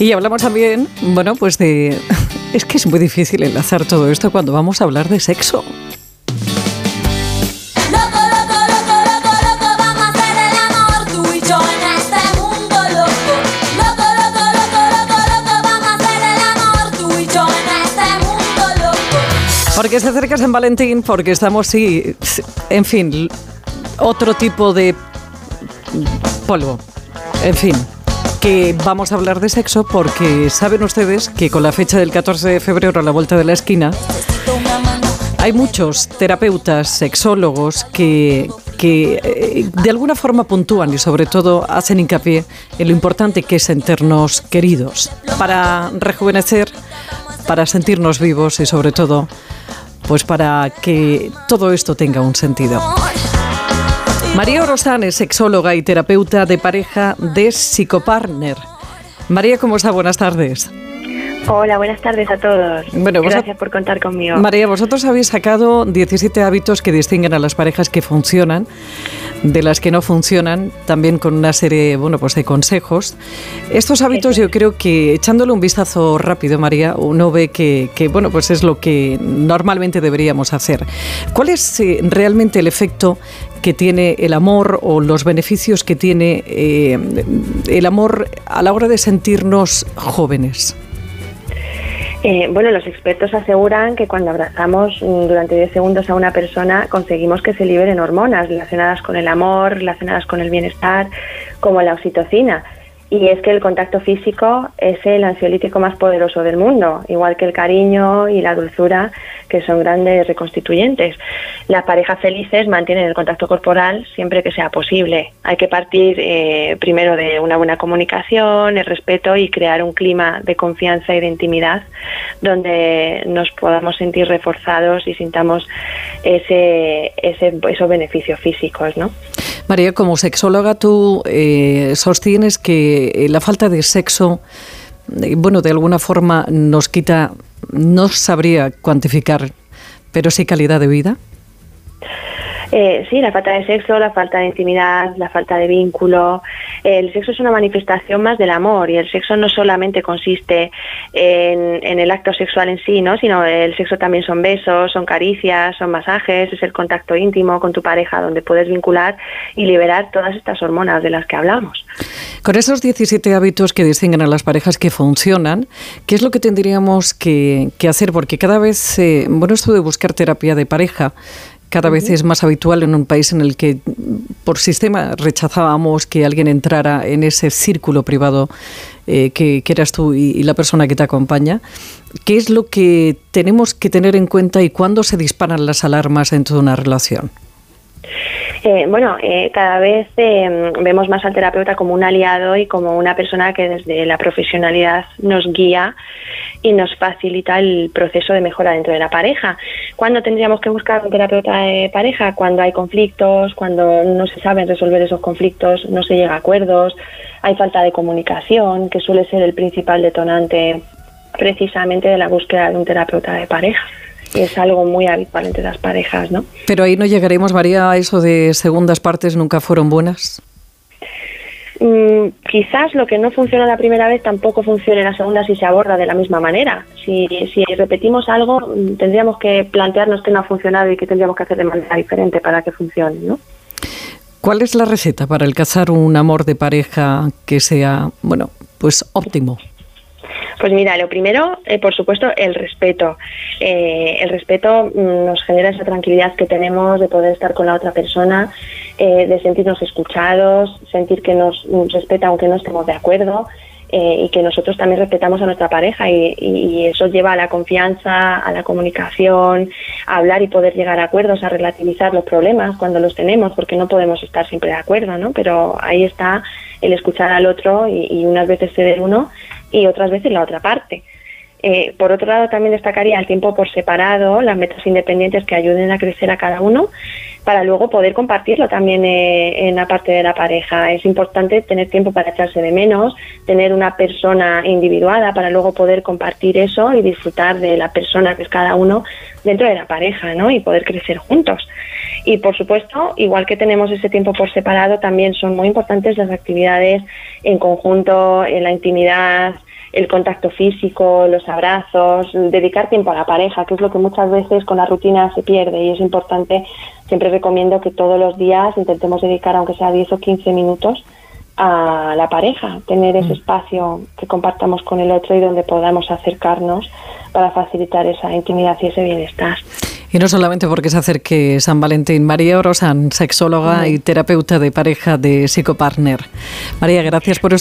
Y hablamos también, bueno, pues de... Es que es muy difícil enlazar todo esto cuando vamos a hablar de sexo. Porque se acerca San Valentín, porque estamos, sí, en fin, otro tipo de polvo. En fin, que vamos a hablar de sexo porque saben ustedes que con la fecha del 14 de febrero a la vuelta de la esquina, hay muchos terapeutas, sexólogos que, que eh, de alguna forma puntúan y sobre todo hacen hincapié en lo importante que es sentirnos queridos para rejuvenecer, para sentirnos vivos y sobre todo pues para que todo esto tenga un sentido. María Orozán es sexóloga y terapeuta de pareja de Psicopartner. María, ¿cómo está? Buenas tardes. Hola, buenas tardes a todos. Bueno, Gracias por contar conmigo. María, vosotros habéis sacado 17 hábitos que distinguen a las parejas que funcionan de las que no funcionan, también con una serie bueno, pues de consejos. Estos hábitos yo creo que echándole un vistazo rápido, María, uno ve que, bueno, pues es lo que normalmente deberíamos hacer. ¿Cuál es eh, realmente el efecto que tiene el amor o los beneficios que tiene eh, el amor a la hora de sentirnos jóvenes? Eh, bueno, los expertos aseguran que cuando abrazamos mm, durante 10 segundos a una persona conseguimos que se liberen hormonas relacionadas con el amor, relacionadas con el bienestar, como la oxitocina. Y es que el contacto físico es el ansiolítico más poderoso del mundo, igual que el cariño y la dulzura, que son grandes reconstituyentes. Las parejas felices mantienen el contacto corporal siempre que sea posible. Hay que partir eh, primero de una buena comunicación, el respeto y crear un clima de confianza y de intimidad donde nos podamos sentir reforzados y sintamos ese, ese, esos beneficios físicos, ¿no? María, como sexóloga, tú eh, sostienes que eh, la falta de sexo, bueno, de alguna forma nos quita, no sabría cuantificar, pero sí calidad de vida. Eh, sí, la falta de sexo, la falta de intimidad, la falta de vínculo. El sexo es una manifestación más del amor y el sexo no solamente consiste en, el acto sexual en sí, ¿no? sino el sexo también son besos, son caricias, son masajes, es el contacto íntimo con tu pareja donde puedes vincular y liberar todas estas hormonas de las que hablamos. Con esos 17 hábitos que distinguen a las parejas que funcionan, ¿qué es lo que tendríamos que, hacer? Porque cada vez, eh, bueno, esto de buscar terapia de pareja cada vez es más habitual en un país en el que por sistema rechazábamos que alguien entrara en ese círculo privado eh, que, eras tú y, la persona que te acompaña. ¿Qué es lo que tenemos que tener en cuenta y cuándo se disparan las alarmas en toda una relación? Eh, bueno, eh, cada vez vemos más al terapeuta como un aliado y como una persona que desde la profesionalidad nos guía y nos facilita el proceso de mejora dentro de la pareja. ¿Cuándo tendríamos que buscar un terapeuta de pareja? Cuando hay conflictos, cuando no se saben resolver esos conflictos, no se llega a acuerdos, hay falta de comunicación, que suele ser el principal detonante precisamente de la búsqueda de un terapeuta de pareja. Es algo muy habitual entre las parejas, ¿no? Pero ahí no llegaremos, María, a eso de segundas partes nunca fueron buenas. Mm, quizás lo que no funciona la primera vez tampoco funcione la segunda si se aborda de la misma manera. Si, si repetimos algo, mm, tendríamos que plantearnos que no ha funcionado y que tendríamos que hacer de manera diferente para que funcione, ¿no? ¿Cuál es la receta para alcanzar un amor de pareja que sea, bueno, pues óptimo? Pues mira, lo primero, eh, por supuesto, el respeto. Eh, el respeto mm, nos genera esa tranquilidad que tenemos de poder estar con la otra persona, eh, de sentirnos escuchados, sentir que nos respeta aunque no estemos de acuerdo. y que nosotros también respetamos a nuestra pareja y, eso lleva a la confianza, a la comunicación, a hablar y poder llegar a acuerdos, a relativizar los problemas cuando los tenemos, porque no podemos estar siempre de acuerdo, ¿no? Pero ahí está el escuchar al otro y, y unas veces ceder uno y otras veces la otra parte. Eh, por otro lado, también destacaría el tiempo por separado, las metas independientes que ayuden a crecer a cada uno, para luego poder compartirlo también eh, en la parte de la pareja. Es importante tener tiempo para echarse de menos, tener una persona individuada para luego poder compartir eso y disfrutar de la persona que es cada uno dentro de la pareja, ¿no? Y poder crecer juntos. Y por supuesto, igual que tenemos ese tiempo por separado, también son muy importantes las actividades en conjunto, en la intimidad, el contacto físico, los abrazos, dedicar tiempo a la pareja, que es lo que muchas veces con la rutina se pierde y es importante, siempre recomiendo que todos los días intentemos dedicar aunque sea 10 o 15 minutos a la pareja, tener ese mm. espacio que compartamos con el otro y donde podamos acercarnos para facilitar esa intimidad y ese bienestar. Y no solamente porque se acerque San Valentín, María Orosan, sexóloga y terapeuta de pareja de psicopartner. María, gracias por esto.